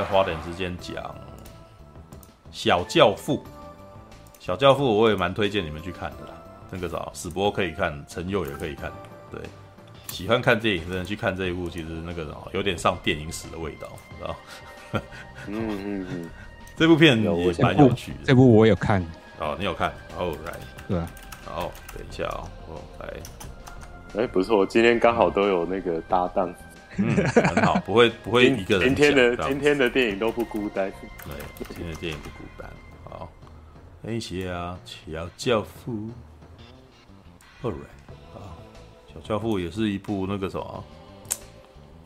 再花点时间讲《小教父》。《小教父》我也蛮推荐你们去看的啦，那个啥，史博可以看，陈佑也可以看。对，喜欢看电影的人去看这一部，其实那个啥，有点上电影史的味道，知道？嗯嗯嗯，这部片也蛮有趣的。这部我有看。哦，你有看？哦，来，对啊。好，等一下哦，我来。哎，不错，今天刚好都有那个搭档，嗯，很好，不会 不会一个人。今天的今天的电影都不孤单，对，今天的电影不孤单。好，等一下，小教父，All right，啊，小教父也是一部那个什么，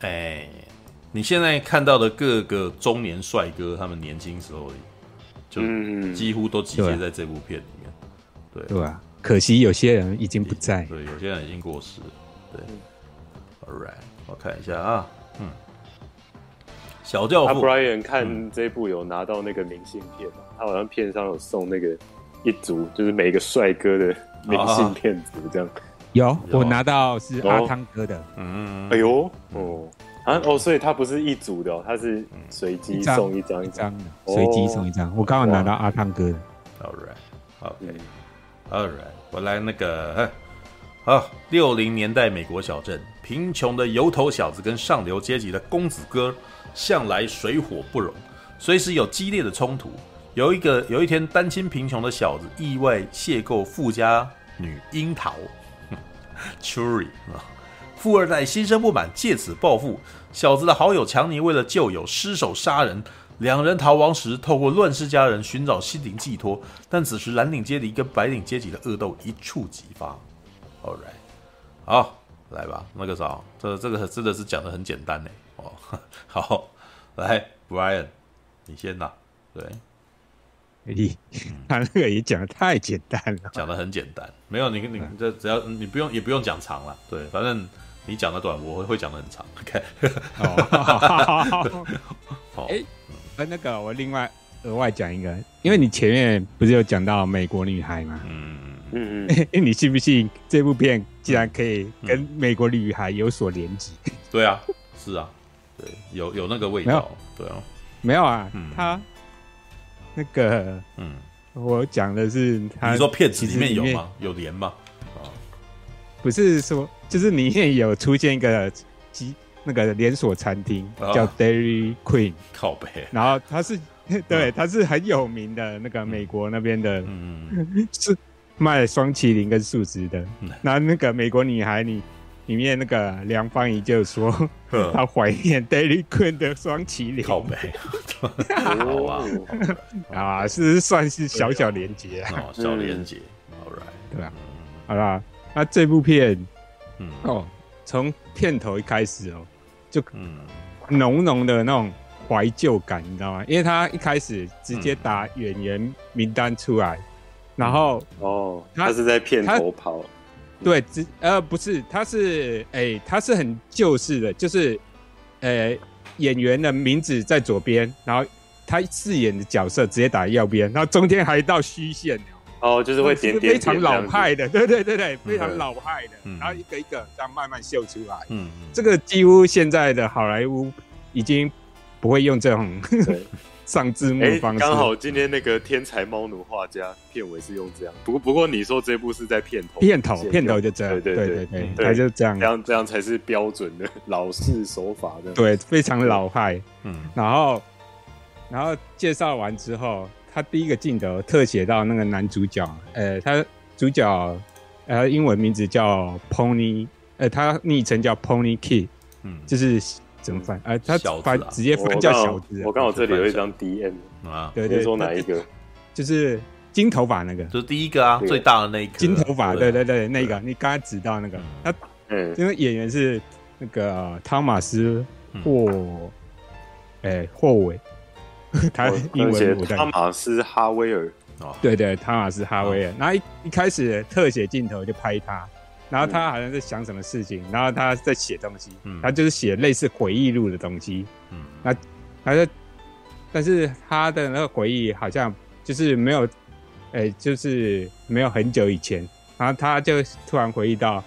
哎，你现在看到的各个中年帅哥，他们年轻时候就几乎都集结在这部片里面，对。对啊。可惜有些人已经不在，对，有些人已经过世了。对，All right，我看一下啊，嗯，小教父。Brian 看这部有拿到那个明信片嘛？他好像片上有送那个一组，就是每个帅哥的明信片组这样。有，我拿到是阿汤哥的。嗯，哎呦，哦，啊，哦，所以他不是一组的，哦他是随机送一张一张的，随机送一张。我刚好拿到阿汤哥的。All right，OK，All right。我来那个，好，六零年代美国小镇，贫穷的油头小子跟上流阶级的公子哥向来水火不容，随时有激烈的冲突。有一个有一天，单亲贫穷的小子意外邂逅富家女樱桃，Cherry 啊，富二代心生不满，借此报复。小子的好友强尼为了救友，失手杀人。两人逃亡时，透过乱世佳人寻找心灵寄托，但此时蓝领阶级跟白领阶级的恶斗一触即发。All right，好，来吧，那个啥，这这个真的是讲的很简单呢。哦，好，来，Brian，你先拿。对，你他那个也讲的太简单了，讲的很简单，没有你你这只要你不用也不用讲长了，对，反正你讲的短，我会会讲的很长。OK，好，哎。呃，那个我另外额外讲一个，因为你前面不是有讲到美国女孩吗？嗯嗯嗯，你信不信这部片竟然可以跟美国女孩有所连接？对啊，是啊，对，有有那个味道，对啊，没有啊，他那个，嗯，我讲的是他，你说片子里面有吗？有连吗？啊，不是说，就是里面有出现一个机。那个连锁餐厅叫 Dairy Queen，靠北。然后它是，对，它是很有名的那个美国那边的，嗯，是卖双麒麟跟树枝的。然后那个美国女孩，你里面那个梁芳怡就说，她怀念 Daily Queen 的双淇淋，靠北。好 啊，啊，是算是小小连结啊，小连结，All right，对吧？好啦，那这部片，嗯，哦，从片头一开始哦。就浓浓的那种怀旧感，你知道吗？因为他一开始直接打演员名单出来，嗯、然后哦，他是在片头跑，对，只呃不是，他是哎、欸，他是很旧式的，就是呃、欸、演员的名字在左边，然后他饰演的角色直接打右边，然后中间还一道虚线。哦，就是会点点，点，非常老派的，对对对对，非常老派的，嗯、然后一个一个这样慢慢秀出来。嗯，这个几乎现在的好莱坞已经不会用这种上字幕方式。刚、欸、好今天那个天才猫奴画家片尾是用这样。不过不过你说这部是在片头，片头片头就这样，对对对对，对，他就这样，这样这样才是标准的 老式手法的。对，非常老派。嗯，然后然后介绍完之后。他第一个镜头特写到那个男主角，呃，他主角，呃，英文名字叫 Pony，呃，他昵称叫 Pony Kid，嗯，就是怎么翻？呃，他翻直接翻叫小子。我刚好这里有一张 DM 啊，对对，说哪一个？就是金头发那个，就是第一个啊，最大的那一个。金头发，对。对对，那个你刚才指到那个，他，嗯，因为演员是那个汤马斯霍，哎，霍伟。他英文汤马斯哈威尔，对对，汤马斯哈威尔。然后一一开始特写镜头就拍他，然后他好像在想什么事情，然后他在写东西，他就是写类似回忆录的东西。嗯，那他就，但是他的那个回忆好像就是没有，哎，就是没有很久以前。然后他就突然回忆到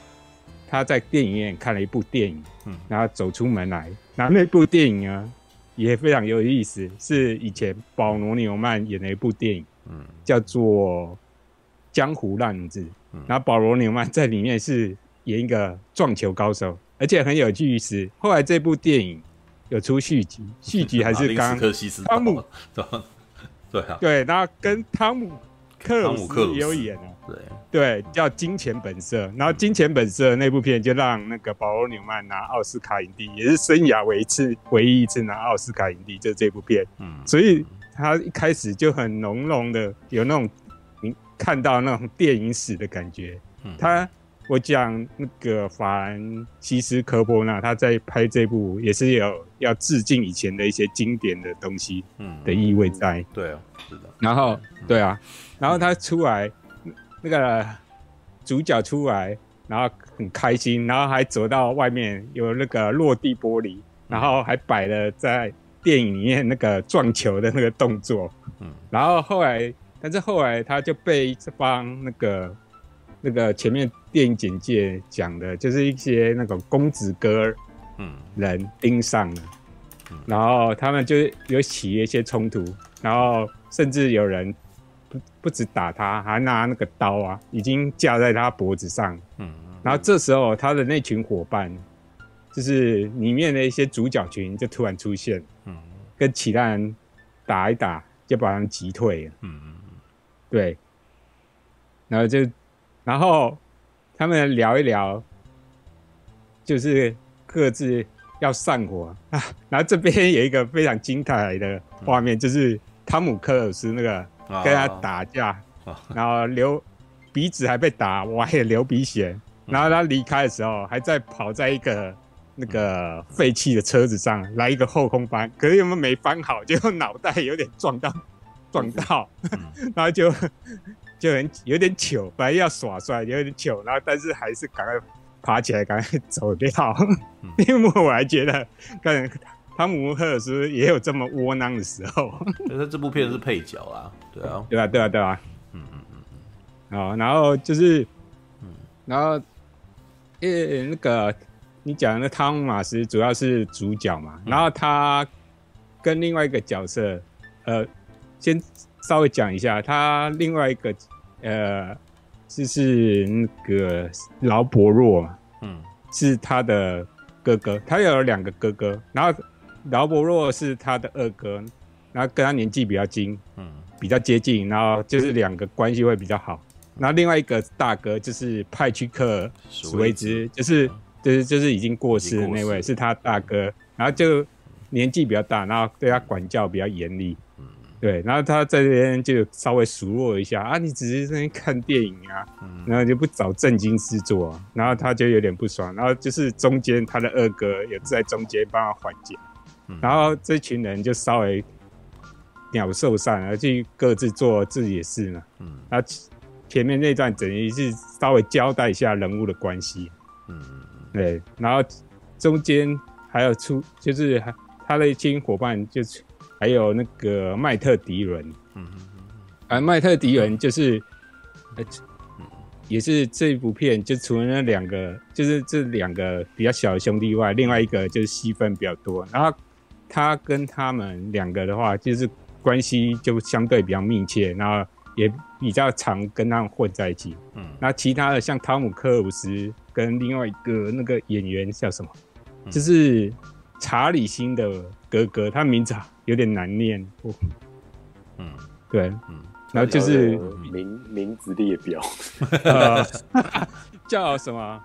他在电影院看了一部电影，嗯，然后走出门来，然后那部电影啊。也非常有意思，是以前保罗纽曼演的一部电影，嗯，叫做《江湖浪子》，嗯，然后保罗纽曼在里面是演一个撞球高手，而且很有趣是，后来这部电影有出续集，续集还是 刚汤姆，对啊，对，然后跟汤姆。克鲁斯也有演啊，对。对，叫《金钱本色》，然后《金钱本色》那部片就让那个保罗纽曼拿奥斯卡影帝，也是生涯唯一次唯一一次拿奥斯卡影帝，就是这部片。嗯，所以他一开始就很浓浓的有那种你看到那种电影史的感觉。嗯，他我讲那个法兰西斯科波纳他在拍这部也是有要致敬以前的一些经典的东西，嗯，的意味在。对啊，是的。然后，对啊。然后他出来，那个主角出来，然后很开心，然后还走到外面有那个落地玻璃，然后还摆了在电影里面那个撞球的那个动作。嗯，然后后来，但是后来他就被这帮那个那个前面电影简介讲的，就是一些那种公子哥嗯人盯上了，然后他们就有起一些冲突，然后甚至有人。不不止打他，还拿那个刀啊，已经架在他脖子上。嗯，然后这时候他的那群伙伴，就是里面的一些主角群，就突然出现。嗯，跟其他人打一打，就把他们击退了。嗯嗯嗯，对。然后就，然后他们聊一聊，就是各自要散伙啊。然后这边有一个非常精彩的画面，就是汤姆克鲁斯那个。跟他打架，然后流鼻子还被打歪了，流鼻血。然后他离开的时候，还在跑在一个那个废弃的车子上来一个后空翻，可是因为没翻好，就脑袋有点撞到，撞到，然后就就很有点糗，本来要耍帅有点糗，然后但是还是赶快爬起来，赶快走掉。因为我还觉得刚才。汤姆·赫尔斯也有这么窝囊的时候，可是这部片是配角啊，对啊，对啊，对啊，对啊，嗯嗯嗯嗯，好，然后就是，嗯，然后，呃，那个你讲的那汤姆马斯主要是主角嘛，然后他跟另外一个角色，呃，先稍微讲一下，他另外一个，呃，就是那个劳伯若，嗯，是他的哥哥，他有两个哥哥，然后。劳伯若是他的二哥，然后跟他年纪比较近，嗯，比较接近，然后就是两个关系会比较好。然后另外一个大哥就是派屈克史威兹，就是就是就是已经过世的那位，是他大哥。然后就年纪比较大，然后对他管教比较严厉，嗯，对。然后他在这边就稍微数落一下啊，你只是在那看电影啊，然后就不找正经事做，然后他就有点不爽。然后就是中间他的二哥也在中间帮他缓解。然后这群人就稍微鸟兽散，而去各自做自己的事嘛。嗯，然后前面那段等于是稍微交代一下人物的关系。嗯，对。然后中间还有出，就是他的一群伙伴，就是还有那个麦特迪伦。嗯嗯嗯。而麦特迪伦就是，呃，也是这部片就除了那两个，就是这两个比较小的兄弟外，另外一个就是戏份比较多。然后。他跟他们两个的话，就是关系就相对比较密切，然后也比较常跟他们混在一起。嗯，那其他的像汤姆克鲁斯跟另外一个那个演员叫什么？嗯、就是查理辛的哥哥，他名字有点难念。嗯，对，嗯，然后就是名名字列表，呃、叫什么？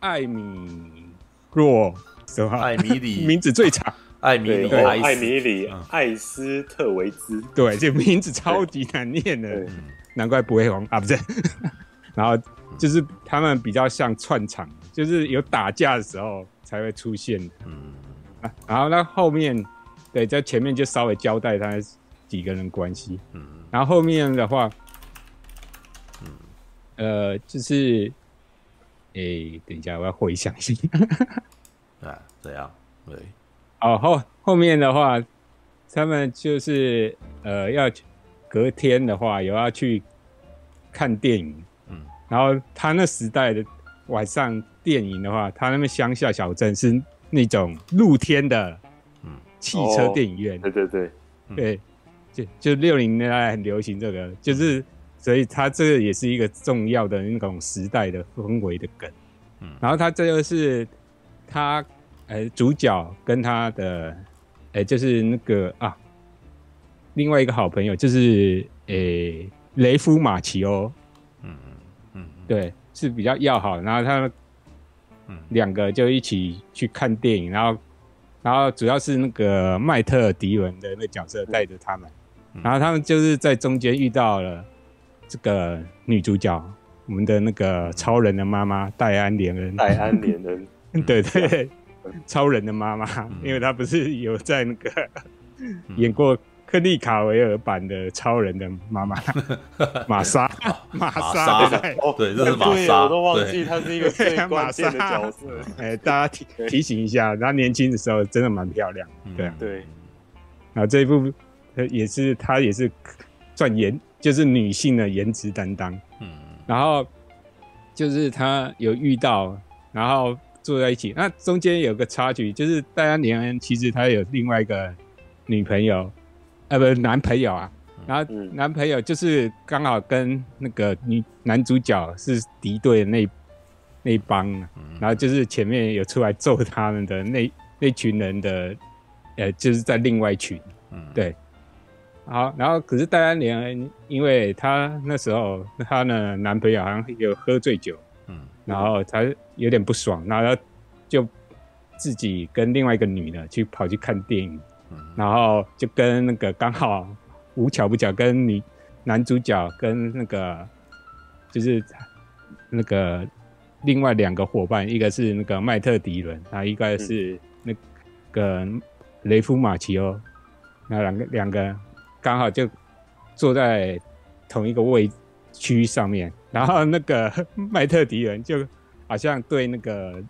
艾米若什么？艾米里，名字最长。艾米里，艾米里，艾斯特维兹，对，这名字超级难念的，难怪不会红。啊，不是。然后就是他们比较像串场，就是有打架的时候才会出现。嗯，然后那后面，对，在前面就稍微交代他几个人关系。嗯，然后后面的话，嗯，呃，就是，哎，等一下，我要回想一下。啊，怎样？对。哦，后后面的话，他们就是呃，要隔天的话，有要去看电影。嗯，然后他那时代的晚上电影的话，他那边乡下小镇是那种露天的，嗯，汽车电影院。对对对，对，就就六零年代很流行这个，就是所以它这个也是一个重要的那种时代的氛围的梗。嗯，然后他这个是他呃主角跟他的呃就是那个啊另外一个好朋友就是呃雷夫马奇欧。嗯嗯嗯，对，是比较要好，然后他们。两个就一起去看电影，然后，然后主要是那个迈特迪伦的那个角色带着他们，然后他们就是在中间遇到了这个女主角，我们的那个超人的妈妈戴安莲恩。戴安莲恩，对对，超人的妈妈，因为她不是有在那个演过。亨利卡维尔版的超人的妈妈玛 莎，玛莎对对，这是玛莎，我都忘记她是一个最 关键的角色。哎，大家提提醒一下，她年轻的时候真的蛮漂亮，对对。然后这一部也是她也是算颜，就是女性的颜值担当。嗯，然后就是她有遇到，然后坐在一起。那中间有个插曲，就是戴安·莲恩其实她有另外一个女朋友。呃，不，男朋友啊，然后男朋友就是刚好跟那个女男主角是敌对的那那一帮，然后就是前面有出来揍他们的那那群人的，呃，就是在另外一群，对，好，然后可是戴安莲，因为她那时候她的男朋友好像有喝醉酒，嗯，然后她有点不爽，然后他就自己跟另外一个女的去跑去看电影。然后就跟那个刚好无巧不巧跟女男主角跟那个就是那个另外两个伙伴，一个是那个麦特迪伦，啊一个是那个雷夫马奇欧，那两个两个刚好就坐在同一个位区上面，然后那个麦特迪伦就好像对那个。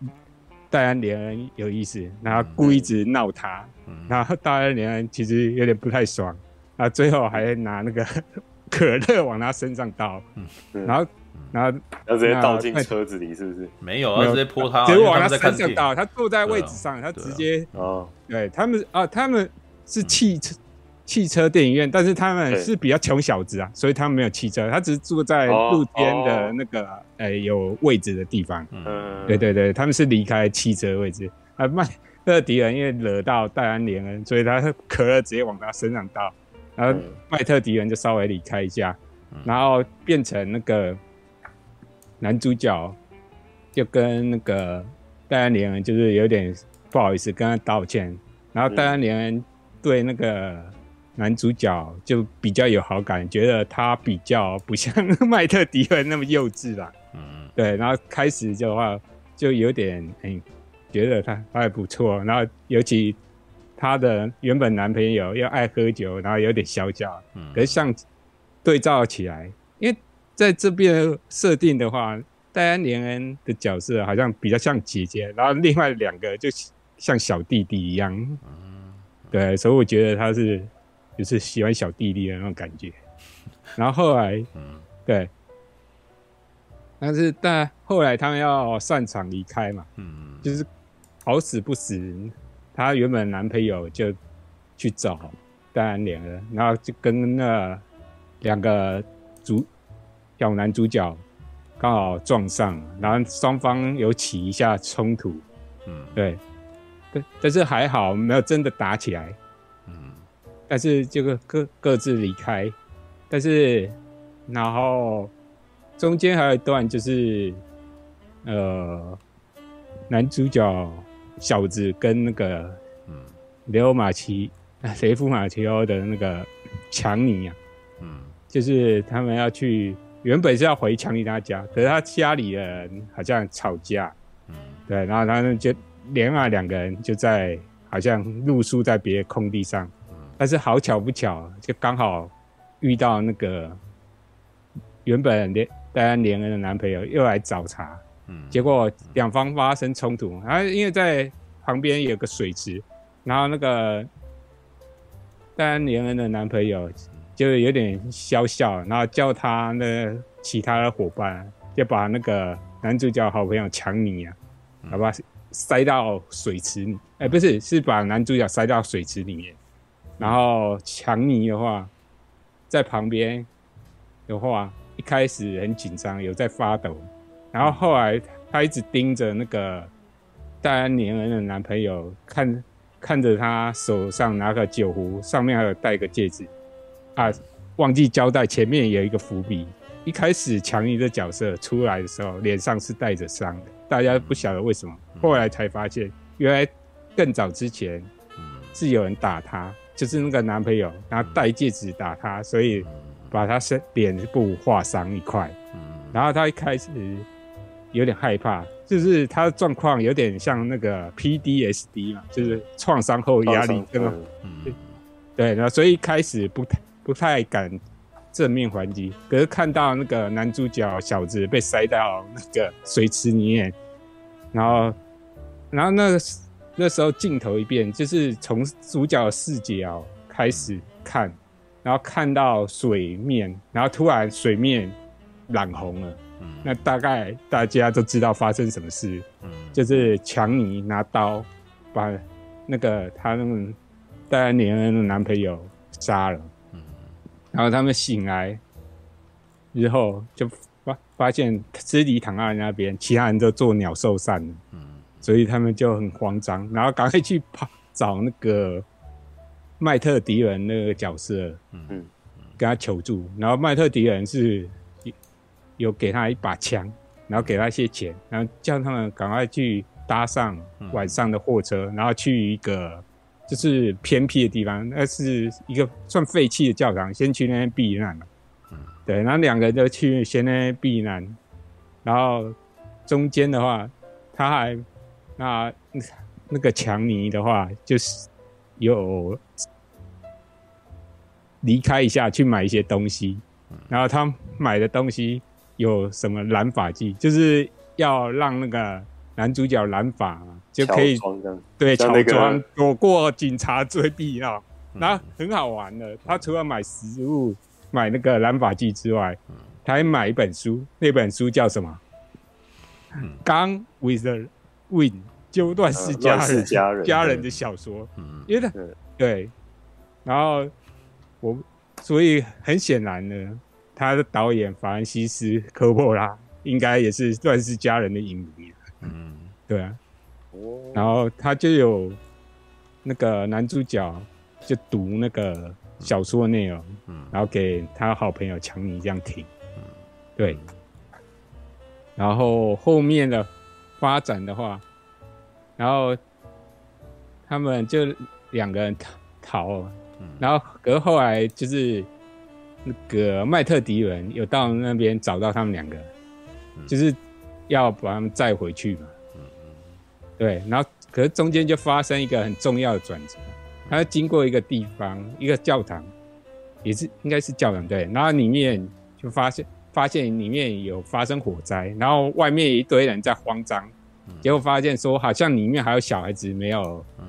戴安莲恩有意思，然后故意一直闹他，嗯、然后戴安莲恩其实有点不太爽，然后最后还拿那个 可乐往他身上倒，嗯、然后然后要直接倒进车子里，是不是？没有，要直接泼他，直接往他身上倒，他坐在位置上，他直接哦，对他们啊，他们是汽车。汽车电影院，但是他们是比较穷小子啊，所以他们没有汽车，他只是住在路边的那个呃有位置的地方。嗯，对对对，他们是离开汽车位置。啊，麦特迪人因为惹到戴安莲恩，所以他可乐直接往他身上倒，然后麦特迪人就稍微离开一下，然后变成那个男主角就跟那个戴安莲恩就是有点不好意思跟他道歉，然后戴安莲恩对那个。男主角就比较有好感，觉得他比较不像 麦特迪恩那么幼稚啦。嗯，对。然后开始的话就有点嗯，觉得他他还不错。然后尤其他的原本男朋友又爱喝酒，然后有点小脚。嗯。可是像对照起来，因为在这边设定的话，戴安莲恩的角色好像比较像姐姐，然后另外两个就像小弟弟一样。嗯。对，所以我觉得他是。就是喜欢小弟弟的那种感觉，然后后来，嗯，对，但是但后来他们要散场离开嘛，嗯，就是好死不死，她原本男朋友就去找戴安莲恩，然后就跟那两个主小男主角刚好撞上，然后双方有起一下冲突，嗯，对，但但是还好没有真的打起来。但是这个各各自离开，但是然后中间还有一段就是，呃，男主角小子跟那个嗯，雷欧马奇 雷夫马奇欧的那个强尼啊，嗯，就是他们要去，原本是要回强尼他家，可是他家里人好像吵架，嗯，对，然后他们就连啊两个人就在好像露宿在别的空地上。但是好巧不巧，就刚好遇到那个原本连戴安连恩的男朋友又来找茬，嗯，结果两方发生冲突，然后因为在旁边有个水池，然后那个戴安莲恩的男朋友就有点笑笑，然后叫他那其他的伙伴就把那个男主角好朋友强尼啊，好吧，塞到水池里，哎、欸，不是，是把男主角塞到水池里面，然后强尼的话在旁边的话，一开始很紧张，有在发抖，然后后来他一直盯着那个戴安年恩的男朋友，看看着他手上拿个酒壶，上面还有戴个戒指，啊，忘记交代前面有一个伏笔。一开始强尼的角色出来的时候，脸上是带着伤的，大家不晓得为什么。后来才发现，原来更早之前是有人打他，就是那个男朋友然后戴戒指打他，所以把他身脸部划伤一块。然后他一开始有点害怕，就是他的状况有点像那个 PDSD 嘛，就是创伤后压力这个。对，然后所以一开始不太不太敢。正面还击，可是看到那个男主角小子被塞到那个水池里面，然后，然后那个那时候镜头一变，就是从主角的视角开始看，然后看到水面，然后突然水面染红了，那大概大家都知道发生什么事，就是强尼拿刀把那个他那个戴安莲恩的男朋友杀了。然后他们醒来之后，就发发现尸体躺在那边，其他人都做鸟兽散了。嗯，所以他们就很慌张，然后赶快去跑找那个麦特迪伦那个角色，嗯，跟他求助。然后麦特迪伦是有给他一把枪，然后给他一些钱，然后叫他们赶快去搭上晚上的货车，然后去一个。就是偏僻的地方，那是一个算废弃的教堂，先去那边避难嘛。嗯，对，然后两个人就去先那边避难，然后中间的话，他还那那个强尼的话，就是有离开一下去买一些东西，然后他买的东西有什么染发剂，就是要让那个男主角染发嘛。就可以对乔装躲过警察追逼啊，然后很好玩的。他除了买食物、买那个染发剂之外，他还买一本书。那本书叫什么？《Gone with the Wind》，就乱世佳人家人家人的小说。因为他对，然后我所以很显然呢，他的导演法兰西斯科波拉应该也是乱世佳人的影迷。嗯，对啊。然后他就有那个男主角就读那个小说的内容，嗯然后给他好朋友强尼这样听，嗯对。然后后面的发展的话，然后他们就两个人逃逃，然后可是后来就是那个麦特迪伦有到那边找到他们两个，就是要把他们载回去嘛。对，然后可是中间就发生一个很重要的转折，他经过一个地方，一个教堂，也是应该是教堂对，然后里面就发现发现里面有发生火灾，然后外面一堆人在慌张，结果发现说好像里面还有小孩子没有，嗯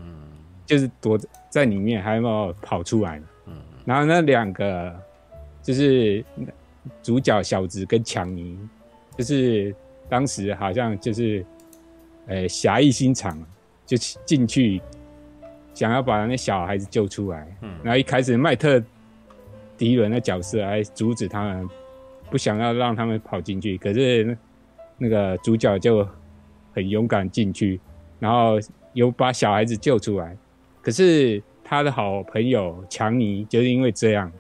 就是躲在里面还没有跑出来，嗯然后那两个就是主角小子跟强尼，就是当时好像就是。呃，侠义心肠，就进去想要把那小孩子救出来。嗯，然后一开始麦特迪伦的角色还阻止他们，不想要让他们跑进去。可是那个主角就很勇敢进去，然后有把小孩子救出来。可是他的好朋友强尼就是因为这样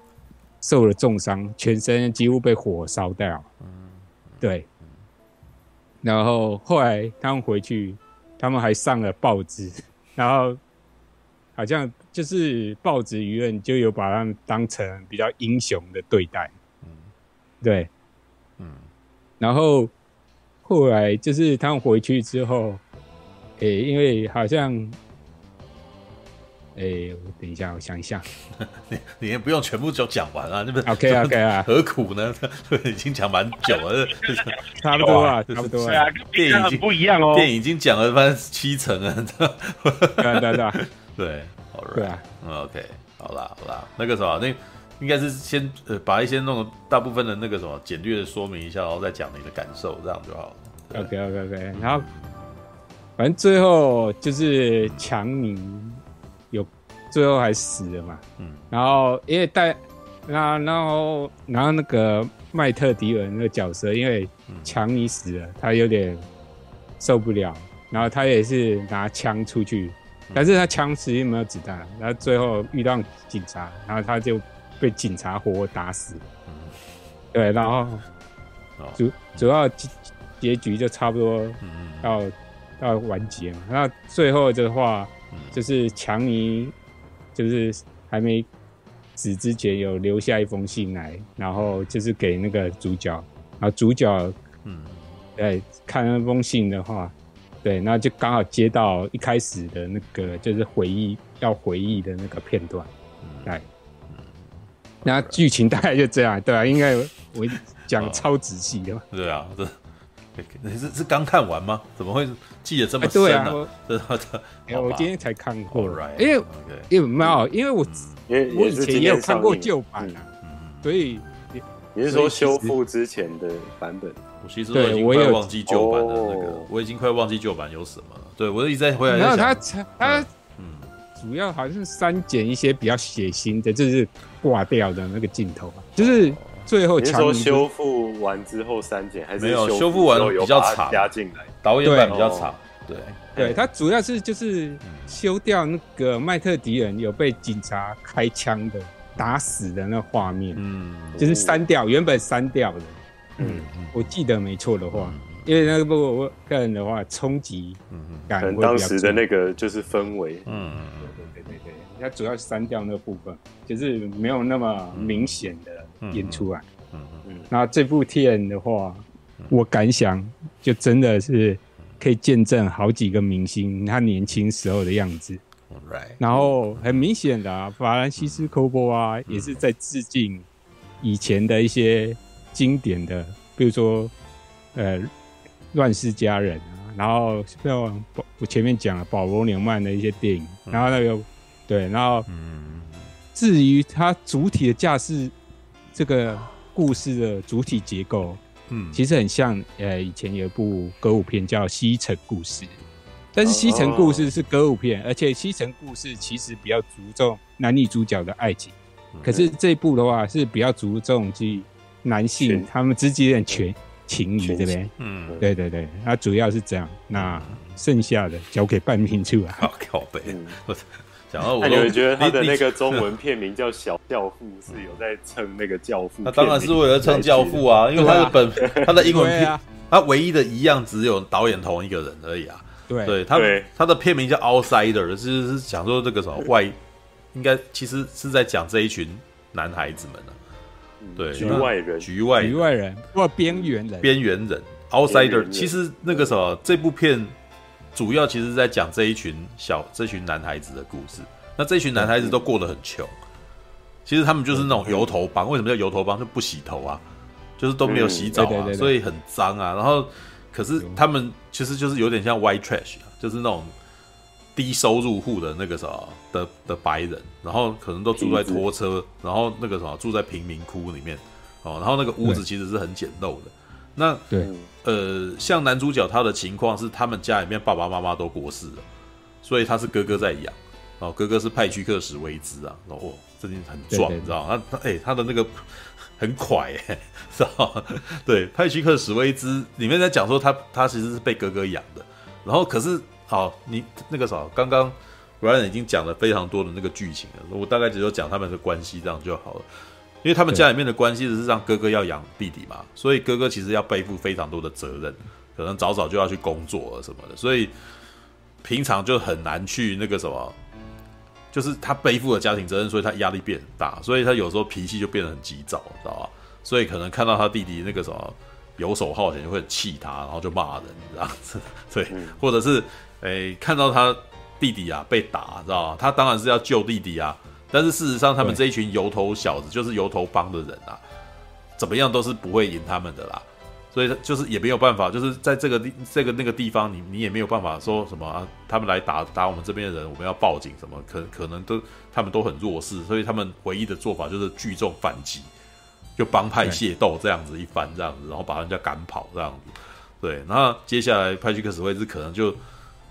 受了重伤，全身几乎被火烧掉。嗯，对。然后后来他们回去，他们还上了报纸，然后好像就是报纸舆论就有把他们当成比较英雄的对待，嗯，对，嗯，然后后来就是他们回去之后，诶，因为好像。哎、欸，我等一下，我想一下。你你也不用全部就讲完啊，那不 OK OK 啊？何苦呢？已经讲蛮久了，差不多啊，差不多。啊，电影已经不一样哦，电影已经讲了反正七成了，对对对，对，好了，对啊，OK，好啦好啦，那个什么，那应该是先呃把一些那种大部分的那个什么简略的说明一下，然后再讲你的感受，这样就好了。OK OK OK，然后反正最后就是强尼有最后还死了嘛，嗯，然后因为带那然后然后那个麦特迪尔那个角色，因为强尼死了，他有点受不了，然后他也是拿枪出去，但是他枪实际没有子弹，然后最后遇到警察，然后他就被警察活活打死，对，然后主主要结结局就差不多到。要完结嘛？那最后的话，就是强尼，就是还没死之前有留下一封信来，然后就是给那个主角，然后主角，嗯，对，看那封信的话，对，那就刚好接到一开始的那个就是回忆要回忆的那个片段，对，那剧情大概就这样，对啊，应该我讲超仔细的，对啊，这。你是是刚看完吗？怎么会记得这么深呢？对啊，我我今天才看过，因为因为没有，因为我我以前也有看过旧版啊，所以你是说修复之前的版本？我其实我已经快忘记旧版的那个，我已经快忘记旧版有什么了。对我一直在回来。然后他他嗯，主要好像是删减一些比较血腥的，就是挂掉的那个镜头啊，就是。最后，强说修复完之后删减还是没有修复完比较长，加进来？导演版比较长。对，对，它主要是就是修掉那个麦特迪人有被警察开枪的打死的那画面，嗯，就是删掉原本删掉的，嗯，我记得没错的话，因为那个不过个人的话冲击感会比较重，当时的那个就是氛围，嗯，对对对对，它主要是删掉那部分，就是没有那么明显的。演出来，嗯嗯，那这部片的话，我感想就真的是可以见证好几个明星他年轻时候的样子，right，然后很明显的啊，法兰西斯科波啊，也是在致敬以前的一些经典的，比如说呃《乱世佳人》啊，然后像我前面讲了保罗纽曼的一些电影，然后那个对，然后至于它主体的架势。这个故事的主体结构，嗯，其实很像，呃，以前有一部歌舞片叫《西城故事》，但是《西城故事》是歌舞片，而且《西城故事》其实比较注重男女主角的爱情，可是这一部的话是比较注重去男性他们之间的权情谊这边，嗯，对对对，它主要是这样，那剩下的交给半瓶醋啊，好靠北。那你们觉得他的那个中文 片名叫《小教父》是有在蹭那个教父？那当然是为了蹭教父啊，因为他的本他的英文片，他唯一的一样只有导演同一个人而已啊。对，对他他的片名叫《Outsider》，是是讲说这个什么外，应该其实是在讲这一群男孩子们呢。对，局外人，局外局外人或边缘人，边缘人，Outsider。其实那个什么这部片。主要其实在讲这一群小这群男孩子的故事。那这群男孩子都过得很穷，其实他们就是那种油头帮。为什么叫油头帮？就不洗头啊，就是都没有洗澡啊，所以很脏啊。然后，可是他们其实就是有点像 white trash，就是那种低收入户的那个什么的的白人。然后可能都住在拖车，然后那个什么住在贫民窟里面哦。然后那个屋子其实是很简陋的。那对。呃，像男主角他的情况是，他们家里面爸爸妈妈都过世了，所以他是哥哥在养。哦，哥哥是派屈克史威兹啊，哦，真的很壮，你知道吗？他他哎，他的那个 很快哎，知道对，派屈克史威兹里面在讲说他他其实是被哥哥养的，然后可是好，你那个啥，刚刚 Ryan 已经讲了非常多的那个剧情了，我大概只有讲他们的关系这样就好了。因为他们家里面的关系是让哥哥要养弟弟嘛，所以哥哥其实要背负非常多的责任，可能早早就要去工作了什么的，所以平常就很难去那个什么，就是他背负了家庭责任，所以他压力变很大，所以他有时候脾气就变得很急躁，知道吧？所以可能看到他弟弟那个什么游手好闲，就会气他，然后就骂人这样子，对，或者是诶看到他弟弟啊被打，知道吧？他当然是要救弟弟啊。但是事实上，他们这一群油头小子，就是油头帮的人啊，怎么样都是不会赢他们的啦。所以就是也没有办法，就是在这个地、这个那个地方，你你也没有办法说什么啊，他们来打打我们这边的人，我们要报警什么？可可能都他们都很弱势，所以他们唯一的做法就是聚众反击，就帮派械斗这样子一番，这样子，然后把人家赶跑这样子。对，然后接下来派去克史威兹可能就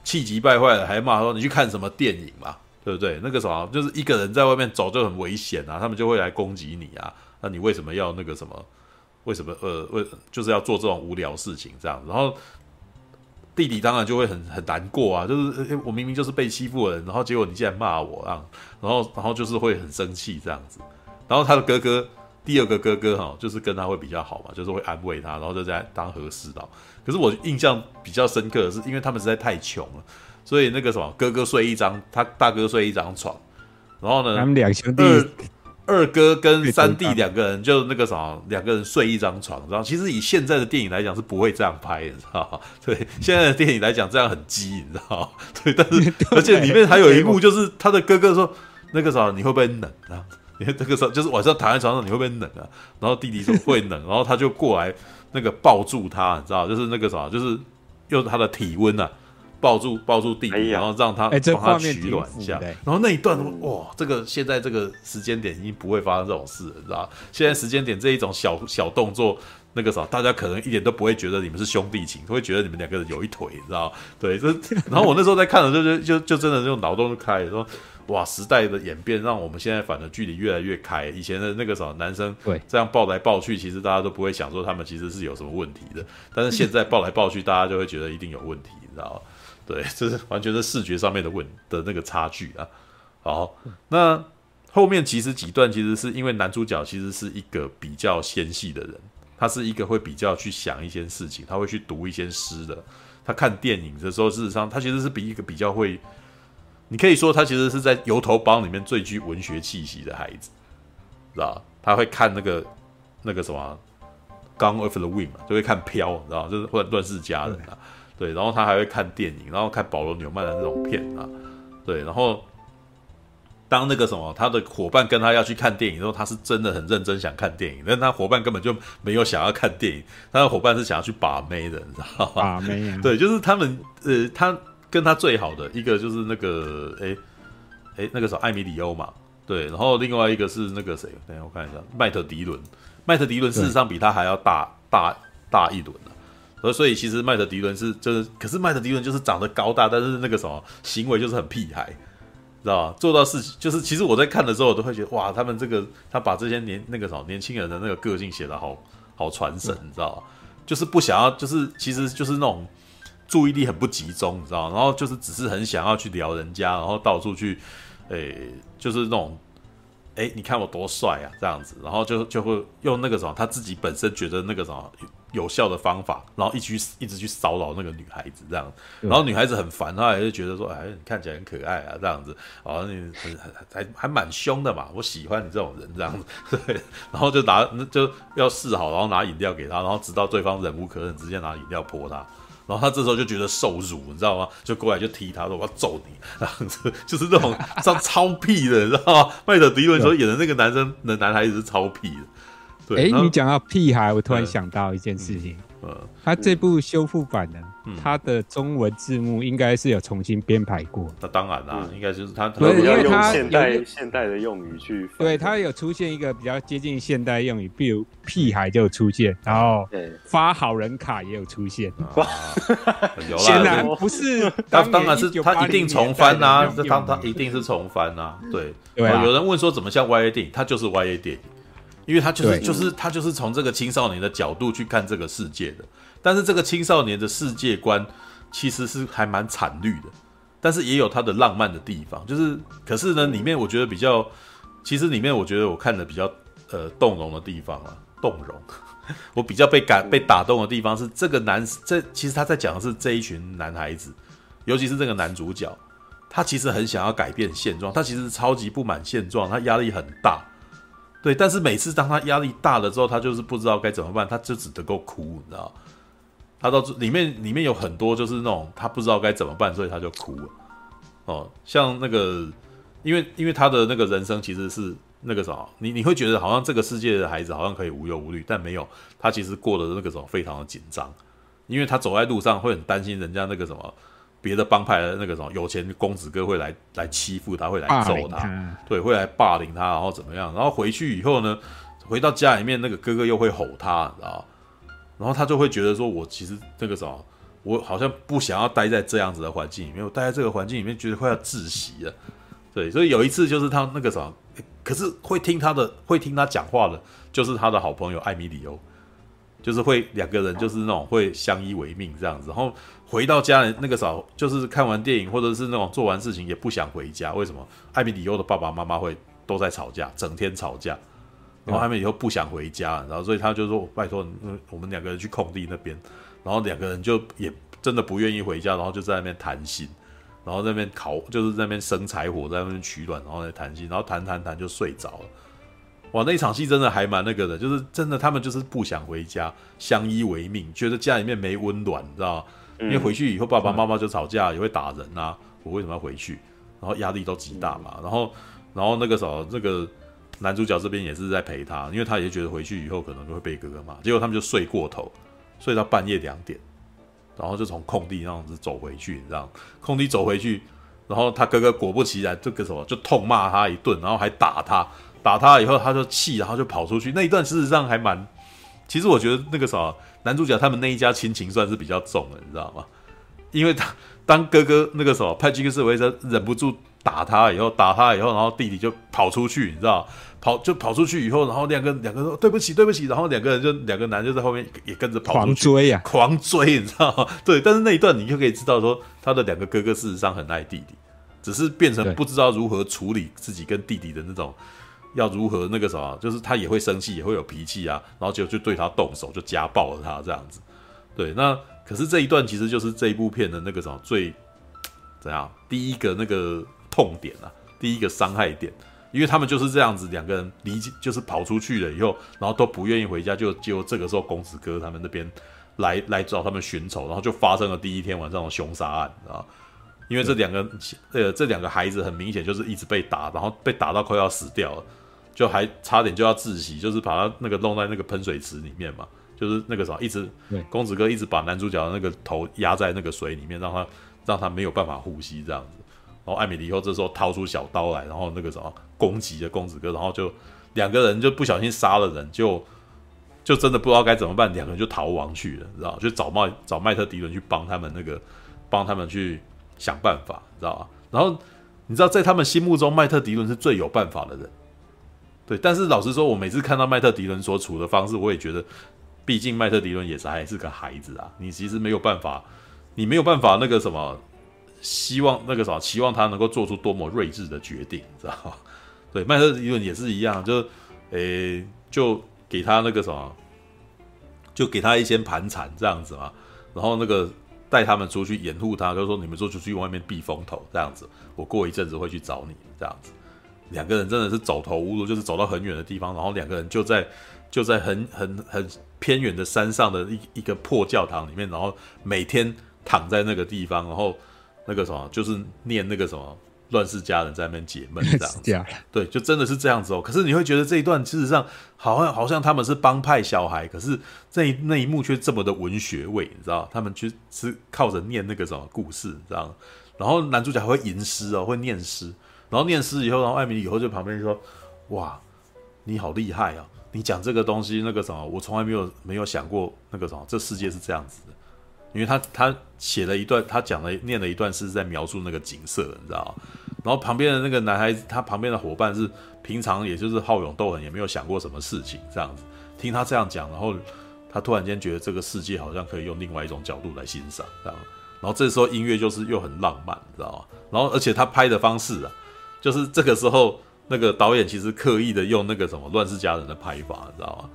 气急败坏了，还骂说你去看什么电影嘛，对不对？那个什么就是一个人在外面走就很危险啊，他们就会来攻击你啊，那你为什么要那个什么？为什么呃为就是要做这种无聊事情这样？然后弟弟当然就会很很难过啊，就是我明明就是被欺负的人，然后结果你竟然骂我啊，然后然后就是会很生气这样子，然后他的哥哥。第二个哥哥哈，就是跟他会比较好嘛，就是会安慰他，然后就在当和事佬。可是我印象比较深刻的是，因为他们实在太穷了，所以那个什么哥哥睡一张，他大哥睡一张床，然后呢，他们两兄弟二二哥跟三弟两个人就那个什么两个人睡一张床，然后其实以现在的电影来讲是不会这样拍的，你知道吗？对，现在的电影来讲这样很鸡，你知道吗？对，但是 而且里面还有一幕就是他的哥哥说那个啥，你会不会冷啊？因为这个时候就是晚上躺在床上，你会不会冷啊？然后弟弟说会冷，然后他就过来那个抱住他，你知道，就是那个啥，就是用他的体温啊抱住抱住弟弟，然后让他帮他取暖一下。然后那一段哇，这个现在这个时间点已经不会发生这种事了，你知道？现在时间点这一种小小动作，那个啥，大家可能一点都不会觉得你们是兄弟情，会觉得你们两个人有一腿，你知道？对，这然后我那时候在看的时候，就就就真的这种脑洞就开了，说。哇！时代的演变让我们现在反而距离越来越开。以前的那个什么男生，对这样抱来抱去，其实大家都不会想说他们其实是有什么问题的。但是现在抱来抱去，大家就会觉得一定有问题，你知道吗？对，这是完全是视觉上面的问的那个差距啊。好，那后面其实几段其实是因为男主角其实是一个比较纤细的人，他是一个会比较去想一些事情，他会去读一些诗的。他看电影的时候，事实上他其实是比一个比较会。你可以说他其实是在油头帮里面最具文学气息的孩子，知道他会看那个那个什么《Gone with the Wind》嘛，就会看《飘》，知道就是乱《乱世佳人》啊，对，然后他还会看电影，然后看保罗纽曼的那种片啊，对，然后当那个什么他的伙伴跟他要去看电影的时候，他是真的很认真想看电影，但他伙伴根本就没有想要看电影，他的伙伴是想要去把妹的，你知道吗？把妹啊，对，就是他们呃他。跟他最好的一个就是那个哎哎那个时候艾米里欧嘛，对，然后另外一个是那个谁？等下我看一下，麦特迪伦。麦特迪伦事实上比他还要大大大一轮呢，所所以其实麦特迪伦是就是，可是麦特迪伦就是长得高大，但是那个什么行为就是很屁孩，知道吧？做到事情就是，其实我在看的时候，我都会觉得哇，他们这个他把这些年那个什么年轻人的那个个性写得好好传神，你知道吧？就是不想要，就是其实就是那种。注意力很不集中，你知道，然后就是只是很想要去撩人家，然后到处去，诶、欸，就是那种，诶、欸，你看我多帅啊，这样子，然后就就会用那个什么，他自己本身觉得那个什么有效的方法，然后一直一直去骚扰那个女孩子，这样，然后女孩子很烦，她也是觉得说，哎，你看起来很可爱啊，这样子，哦，你很还还蛮凶的嘛，我喜欢你这种人，这样子，对，然后就拿就要示好，然后拿饮料给他，然后直到对方忍无可忍，直接拿饮料泼他。然后他这时候就觉得受辱，你知道吗？就过来就踢他说：“我要揍你！”然后就是这种超超屁的，你知道吗？麦特迪伦所演的那个男生的男孩子是超屁的。对，哎，你讲到屁孩，我突然想到一件事情。嗯，他这部修复版的，他的中文字幕应该是有重新编排过。那当然啦，应该就是他，因为他现代现代的用语去，对他有出现一个比较接近现代用语，比如屁孩就有出现，然后发好人卡也有出现。显然不是，他当然是他一定重翻啊，他他一定是重翻啊。对，有人问说怎么像 YA 电影，他就是 YA 电影。因为他就是就是他就是从这个青少年的角度去看这个世界的，但是这个青少年的世界观其实是还蛮惨绿的，但是也有它的浪漫的地方，就是可是呢，里面我觉得比较，其实里面我觉得我看的比较呃动容的地方啊，动容，我比较被感被打动的地方是这个男，这其实他在讲的是这一群男孩子，尤其是这个男主角，他其实很想要改变现状，他其实超级不满现状，他压力很大。对，但是每次当他压力大了之后，他就是不知道该怎么办，他就只能够哭，你知道？他到里面里面有很多就是那种他不知道该怎么办，所以他就哭了。哦，像那个，因为因为他的那个人生其实是那个什么，你你会觉得好像这个世界的孩子好像可以无忧无虑，但没有，他其实过的那个什么非常的紧张，因为他走在路上会很担心人家那个什么。别的帮派的那个什么有钱公子哥会来来欺负他，会来揍他，他对，会来霸凌他，然后怎么样？然后回去以后呢，回到家里面，那个哥哥又会吼他，你知道？然后他就会觉得说，我其实那个什么，我好像不想要待在这样子的环境里面，我待在这个环境里面觉得快要窒息了。对，所以有一次就是他那个什么，可是会听他的，会听他讲话的，就是他的好朋友艾米里欧，就是会两个人就是那种会相依为命这样子，然后回到家里那个时候，就是看完电影或者是那种做完事情也不想回家，为什么？艾米里欧的爸爸妈妈会都在吵架，整天吵架，然后他们以后不想回家，然后所以他就说拜托，我们两个人去空地那边。然后两个人就也真的不愿意回家，然后就在那边谈心，然后在那边烤，就是在那边生柴火，在那边取暖，然后在谈心，然后谈谈谈就睡着了。哇，那场戏真的还蛮那个的，就是真的他们就是不想回家，相依为命，觉得家里面没温暖，你知道吗？因为回去以后爸爸妈妈就吵架，也会打人啊。我为什么要回去？然后压力都极大嘛。然后，然后那个时候，那个男主角这边也是在陪他，因为他也觉得回去以后可能就会被哥哥骂。结果他们就睡过头。睡到半夜两点，然后就从空地那样子走回去，你知道？空地走回去，然后他哥哥果不其然，这个什么就痛骂他一顿，然后还打他，打他以后他就气，然后就跑出去。那一段事实上还蛮，其实我觉得那个什么，男主角他们那一家亲情算是比较重的，你知道吗？因为他当哥哥那个什么派金斯维泽忍不住打他以后，打他以后，然后弟弟就跑出去，你知道？跑就跑出去以后，然后两个两个说对不起对不起，然后两个人就两个男就在后面也跟着跑出去，狂追呀、啊，狂追，你知道吗？对，但是那一段你就可以知道说，他的两个哥哥事实上很爱弟弟，只是变成不知道如何处理自己跟弟弟的那种，要如何那个什么，就是他也会生气，也会有脾气啊，然后就就对他动手，就家暴了他这样子。对，那可是这一段其实就是这一部片的那个什么最怎样第一个那个痛点啊，第一个伤害点。因为他们就是这样子，两个人离就是跑出去了以后，然后都不愿意回家，就就这个时候公子哥他们那边来来找他们寻仇，然后就发生了第一天晚上的凶杀案啊。因为这两个呃这两个孩子很明显就是一直被打，然后被打到快要死掉了，就还差点就要窒息，就是把他那个弄在那个喷水池里面嘛，就是那个啥，一直公子哥一直把男主角的那个头压在那个水里面，让他让他没有办法呼吸这样子。然后艾米丽后这时候掏出小刀来，然后那个什么攻击了公子哥，然后就两个人就不小心杀了人，就就真的不知道该怎么办，两个人就逃亡去了，知道？就找麦找麦特迪伦去帮他们那个帮他们去想办法，知道吧？然后你知道在他们心目中麦特迪伦是最有办法的人，对。但是老实说，我每次看到麦特迪伦所处的方式，我也觉得，毕竟麦特迪伦也是还是个孩子啊，你其实没有办法，你没有办法那个什么。希望那个啥，期望他能够做出多么睿智的决定，知道吗？对，麦特理论也是一样，就，诶、就给他那个什么，就给他一些盘缠这样子嘛，然后那个带他们出去掩护他，就说你们说出去外面避风头这样子，我过一阵子会去找你这样子。两个人真的是走投无路，就是走到很远的地方，然后两个人就在就在很很很偏远的山上的一一个破教堂里面，然后每天躺在那个地方，然后。那个什么，就是念那个什么乱世佳人在那边解闷这样子，对，就真的是这样子哦。可是你会觉得这一段事实上好像好像他们是帮派小孩，可是这一那一幕却这么的文学味，你知道？他们就是靠着念那个什么故事，你知道？然后男主角还会吟诗哦，会念诗，然后念诗以后，然后艾米以后就旁边说：“哇，你好厉害啊！你讲这个东西，那个什么，我从来没有没有想过那个什么，这世界是这样子的。”因为他他写了一段，他讲了念了一段诗，在描述那个景色，你知道？然后旁边的那个男孩子，他旁边的伙伴是平常也就是好勇斗狠，也没有想过什么事情，这样子听他这样讲，然后他突然间觉得这个世界好像可以用另外一种角度来欣赏，这样。然后这时候音乐就是又很浪漫，你知道吗？然后而且他拍的方式啊，就是这个时候那个导演其实刻意的用那个什么乱世佳人的拍法，你知道吗？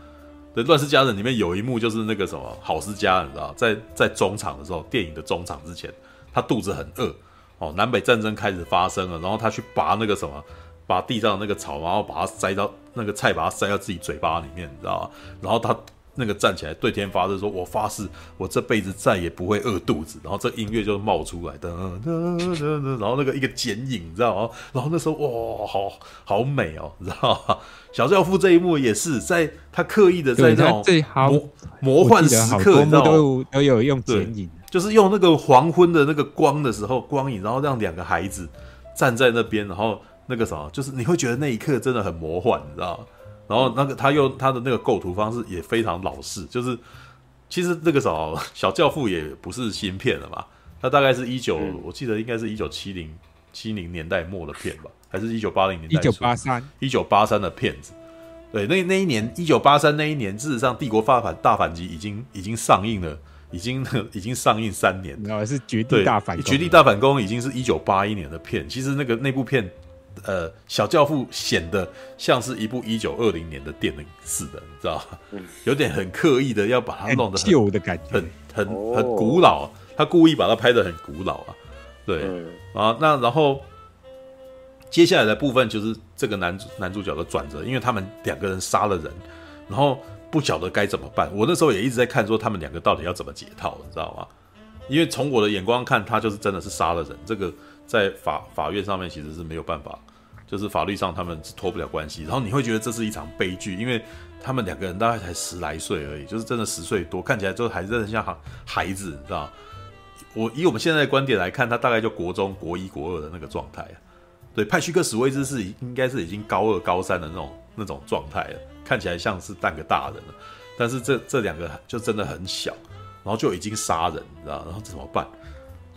《乱世佳人》里面有一幕就是那个什么郝思嘉，你知道，在在中场的时候，电影的中场之前，他肚子很饿哦，南北战争开始发生了，然后他去拔那个什么，拔地上的那个草，然后把它塞到那个菜，把它塞到自己嘴巴里面，你知道？然后他。那个站起来对天发誓说：“我发誓，我这辈子再也不会饿肚子。”然后这音乐就冒出来，噔噔噔噔，然后那个一个剪影，你知道吗？然后那时候哇，好好美哦，你知道吗？小教父这一幕也是在他刻意的在那种魔魔幻时刻，你知道吗？都都有用剪影，就是用那个黄昏的那个光的时候光影，然后让两个孩子站在那边，然后那个什么，就是你会觉得那一刻真的很魔幻，你知道吗？然后那个他用他的那个构图方式也非常老式，就是其实那个时候小教父也不是新片了嘛，他大概是一九、嗯，我记得应该是一九七零七零年代末的片吧，还是一九八零年代？一九八三，一九八三的片子。对，那那一年一九八三那一年，事实上帝国发反大反击已经已经上映了，已经 已经上映三年。然后是绝地大反攻绝地大反攻已经是一九八一年的片，其实那个那部片。呃，小教父显得像是一部一九二零年的电影似的，你知道吗？有点很刻意的要把它弄得很旧的感觉，很很很古老。他故意把它拍得很古老啊。对啊，那然后接下来的部分就是这个男主男主角的转折，因为他们两个人杀了人，然后不晓得该怎么办。我那时候也一直在看，说他们两个到底要怎么解套，你知道吗？因为从我的眼光看，他就是真的是杀了人，这个在法法院上面其实是没有办法。就是法律上他们是脱不了关系，然后你会觉得这是一场悲剧，因为他们两个人大概才十来岁而已，就是真的十岁多，看起来就还是很像孩孩子，你知道？我以我们现在的观点来看，他大概就国中国一国二的那个状态。对，派屈克史威兹是应该是已经高二高三的那种那种状态了，看起来像是半个大人了。但是这这两个就真的很小，然后就已经杀人，你知道？然后怎么办？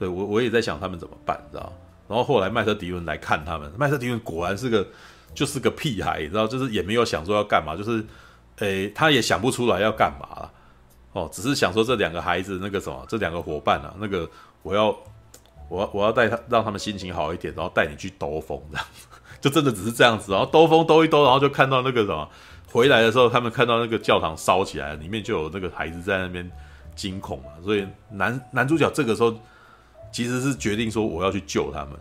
对，我我也在想他们怎么办，你知道？然后后来麦特迪伦来看他们，麦特迪伦果然是个就是个屁孩，你知道，就是也没有想说要干嘛，就是，诶，他也想不出来要干嘛了，哦，只是想说这两个孩子那个什么，这两个伙伴啊，那个我要我要我要带他让他们心情好一点，然后带你去兜风这样，就真的只是这样子，然后兜风兜一兜，然后就看到那个什么，回来的时候他们看到那个教堂烧起来，里面就有那个孩子在那边惊恐嘛，所以男男主角这个时候。其实是决定说我要去救他们，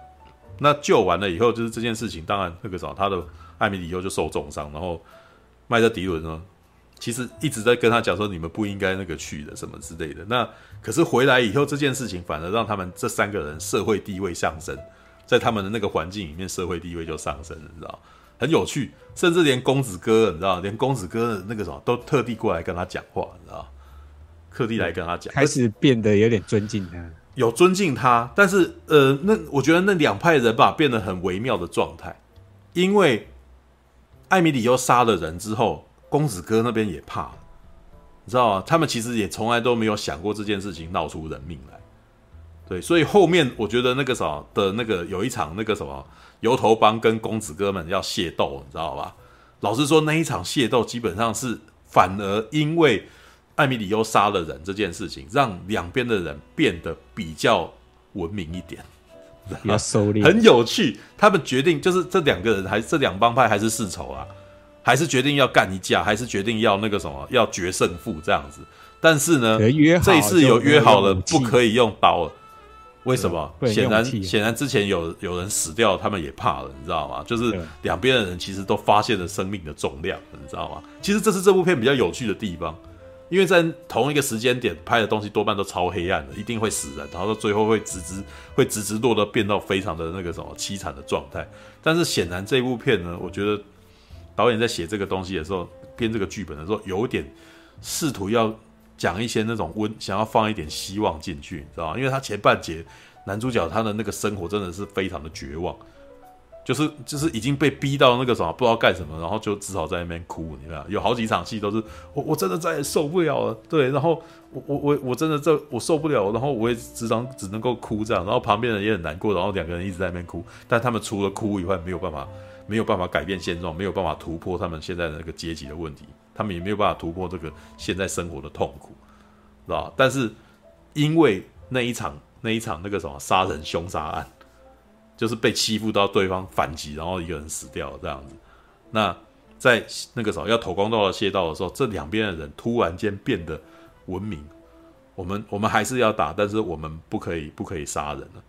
那救完了以后，就是这件事情，当然那个啥，他的艾米里欧就受重伤，然后麦德迪伦呢，其实一直在跟他讲说，你们不应该那个去的什么之类的。那可是回来以后，这件事情反而让他们这三个人社会地位上升，在他们的那个环境里面，社会地位就上升了，你知道，很有趣，甚至连公子哥，你知道，连公子哥的那个什么都特地过来跟他讲话，你知道，特地来跟他讲，开始变得有点尊敬他。有尊敬他，但是呃，那我觉得那两派人吧变得很微妙的状态，因为艾米里又杀了人之后，公子哥那边也怕了，你知道吗？他们其实也从来都没有想过这件事情闹出人命来，对，所以后面我觉得那个什么的那个有一场那个什么油头帮跟公子哥们要械斗，你知道吧？老实说，那一场械斗基本上是反而因为。艾米里又杀了人这件事情，让两边的人变得比较文明一点，比较 收敛，很有趣。他们决定就是这两个人还这两帮派还是世仇啊，还是决定要干一架，还是决定要那个什么要决胜负这样子。但是呢，这一次有约好了不可以用刀了。为什么？显然显然之前有有人死掉，他们也怕了，你知道吗？就是两边的人其实都发现了生命的重量，你知道吗？其实这是这部片比较有趣的地方。因为在同一个时间点拍的东西多半都超黑暗的，一定会死人，然后到最后会直直会直直落的变到非常的那个什么凄惨的状态。但是显然这部片呢，我觉得导演在写这个东西的时候，编这个剧本的时候，有点试图要讲一些那种温，想要放一点希望进去，你知道吗？因为他前半节男主角他的那个生活真的是非常的绝望。就是就是已经被逼到那个什么不知道干什么，然后就只好在那边哭，你知道，有好几场戏都是我我真的再也受不了了，对，然后我我我我真的这我受不了，然后我也只能只能够哭这样，然后旁边人也很难过，然后两个人一直在那边哭，但他们除了哭以外没有办法没有办法改变现状，没有办法突破他们现在的那个阶级的问题，他们也没有办法突破这个现在生活的痛苦，知道吧？但是因为那一场那一场那个什么杀人凶杀案。就是被欺负到对方反击，然后一个人死掉这样子。那在那个时候要投光道的械道的时候，这两边的人突然间变得文明。我们我们还是要打，但是我们不可以不可以杀人了。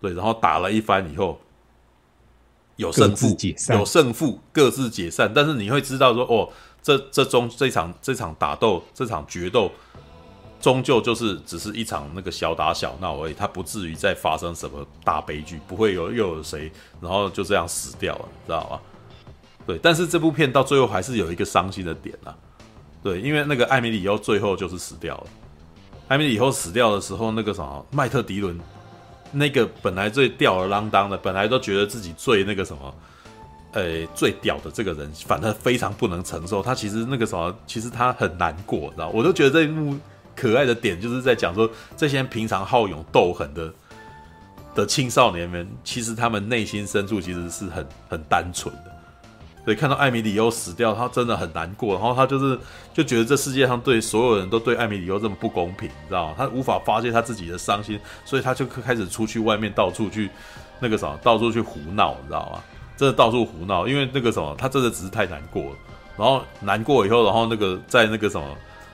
对，然后打了一番以后，有胜负，有胜负，各自解散。但是你会知道说，哦，这这中这场这场打斗，这场决斗。终究就是只是一场那个小打小闹而已，他不至于再发生什么大悲剧，不会有又有谁然后就这样死掉了，知道吗？对，但是这部片到最后还是有一个伤心的点啊，对，因为那个艾米里欧最后就是死掉了。艾米里欧死掉的时候，那个什么麦特迪伦，那个本来最吊儿郎当的，本来都觉得自己最那个什么，呃，最屌的这个人，反而非常不能承受。他其实那个什么，其实他很难过，知道？我都觉得这一幕。可爱的点，就是在讲说这些平常好勇斗狠的的青少年们，其实他们内心深处其实是很很单纯的。所以看到艾米里欧死掉，他真的很难过。然后他就是就觉得这世界上对所有人都对艾米里欧这么不公平，你知道吗？他无法发泄他自己的伤心，所以他就开始出去外面到处去那个什么，到处去胡闹，你知道吗？真的到处胡闹，因为那个什么，他真的只是太难过了。然后难过以后，然后那个在那个什么，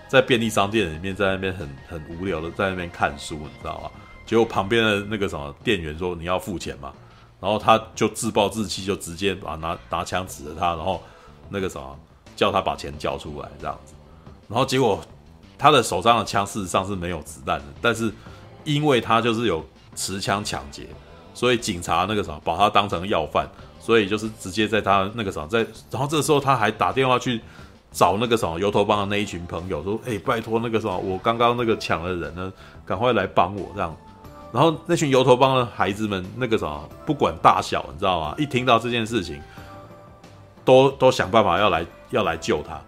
在便利商店里面，在那边很很无聊的在那边看书，你知道吗？结果旁边的那个什么店员说：“你要付钱嘛。”然后他就自暴自弃，就直接把拿拿枪指着他，然后那个什么叫他把钱交出来这样子。然后结果他的手上的枪事实上是没有子弹的，但是因为他就是有持枪抢劫，所以警察那个什么把他当成要犯，所以就是直接在他那个什么在，然后这时候他还打电话去找那个什么油头帮的那一群朋友说：“哎，拜托那个什么，我刚刚那个抢的人呢，赶快来帮我这样。”然后那群油头帮的孩子们，那个什么，不管大小，你知道吗？一听到这件事情，都都想办法要来要来救他，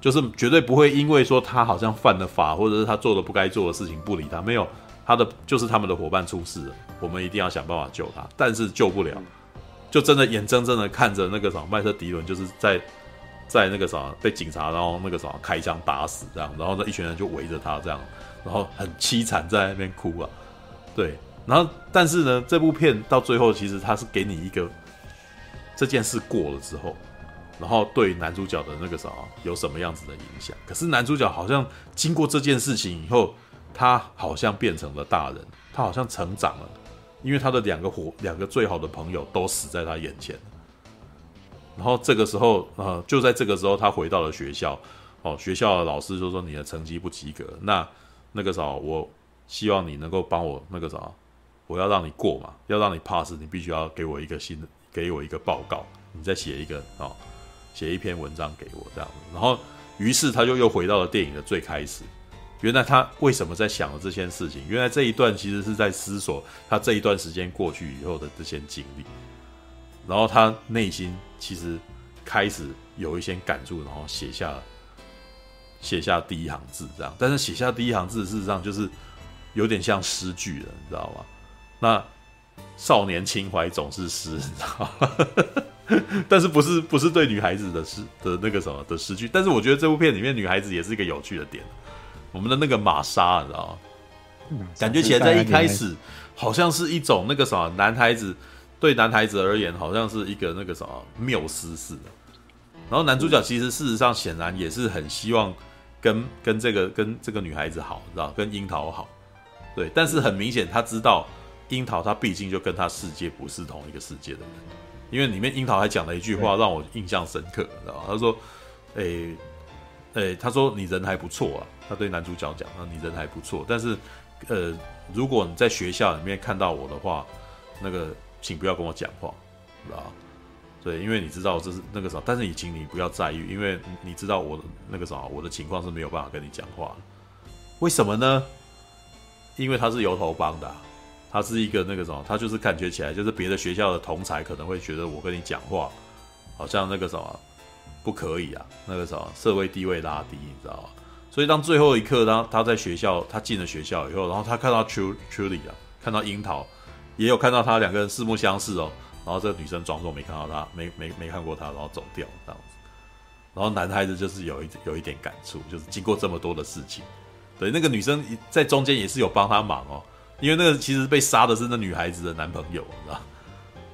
就是绝对不会因为说他好像犯了法，或者是他做了不该做的事情不理他。没有，他的就是他们的伙伴出事了，我们一定要想办法救他。但是救不了，就真的眼睁睁的看着那个什么麦特迪伦就是在在那个啥被警察然后那个啥开枪打死这样，然后那一群人就围着他这样，然后很凄惨在那边哭啊。对，然后但是呢，这部片到最后其实他是给你一个这件事过了之后，然后对男主角的那个啥有什么样子的影响？可是男主角好像经过这件事情以后，他好像变成了大人，他好像成长了，因为他的两个伙两个最好的朋友都死在他眼前。然后这个时候，呃，就在这个时候，他回到了学校，哦，学校的老师就说你的成绩不及格，那那个啥我。希望你能够帮我那个啥，我要让你过嘛，要让你 pass，你必须要给我一个新的，给我一个报告，你再写一个啊，写一篇文章给我这样。然后，于是他就又回到了电影的最开始。原来他为什么在想这件事情？原来这一段其实是在思索他这一段时间过去以后的这些经历。然后他内心其实开始有一些感触，然后写下写下第一行字这样。但是写下第一行字，事实上就是。有点像诗句了，你知道吗？那少年情怀总是诗，你知道吗？但是不是不是对女孩子的诗的那个什么的诗句？但是我觉得这部片里面女孩子也是一个有趣的点。我们的那个玛莎，你知道吗？感觉起来在一开始好像是一种那个什么男孩子对男孩子而言，好像是一个那个什么缪斯似的。然后男主角其实事实上显然也是很希望跟跟这个跟这个女孩子好，知道，跟樱桃好。对，但是很明显，他知道樱桃，他毕竟就跟他世界不是同一个世界的人，因为里面樱桃还讲了一句话让我印象深刻，知道吧？他说：“诶，诶，他说你人还不错啊。”他对男主角讲：“啊，你人还不错，但是，呃，如果你在学校里面看到我的话，那个请不要跟我讲话，知道吧？对，因为你知道这是那个啥，但是你请你不要在意，因为你知道我那个啥，我的情况是没有办法跟你讲话，为什么呢？”因为他是油头帮的，他是一个那个什么，他就是感觉起来就是别的学校的同才可能会觉得我跟你讲话，好像那个什么不可以啊，那个什么社会地位拉低，你知道吗？所以当最后一刻，当他在学校，他进了学校以后，然后他看到 Truly 啊，看到樱桃，也有看到他两个人四目相视哦，然后这个女生装作没看到他，没没没看过他，然后走掉这样子，然后男孩子就是有一有一点感触，就是经过这么多的事情。对，那个女生在中间也是有帮他忙哦，因为那个其实被杀的是那女孩子的男朋友，你知道？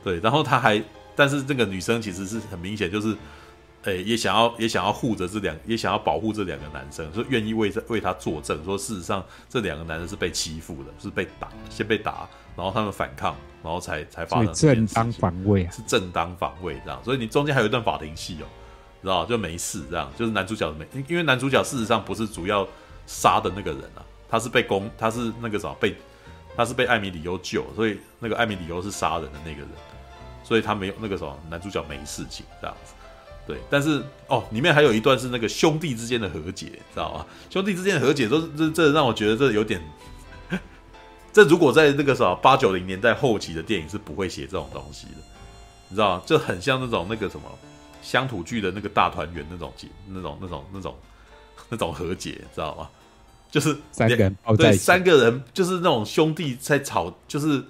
对，然后他还，但是这个女生其实是很明显就是，诶，也想要也想要护着这两，也想要保护这两个男生，说愿意为这为他作证，说事实上这两个男生是被欺负的，是被打，先被打，然后他们反抗，然后才才发生正当防卫啊，是正当防卫这样，所以你中间还有一段法庭戏哦，知道？就没事这样，就是男主角没，因为男主角事实上不是主要。杀的那个人啊，他是被攻，他是那个什么被，他是被艾米里欧救，所以那个艾米里欧是杀人的那个人，所以他没有那个什么男主角没事情这样子，对，但是哦，里面还有一段是那个兄弟之间的和解，知道吗？兄弟之间的和解都是这这让我觉得这有点，这如果在那个什么八九零年代后期的电影是不会写这种东西的，你知道吗？就很像那种那个什么乡土剧的那个大团圆那种结那种那种那种。那种和解，知道吗？就是三个人对，三个人就是那种兄弟在吵，就是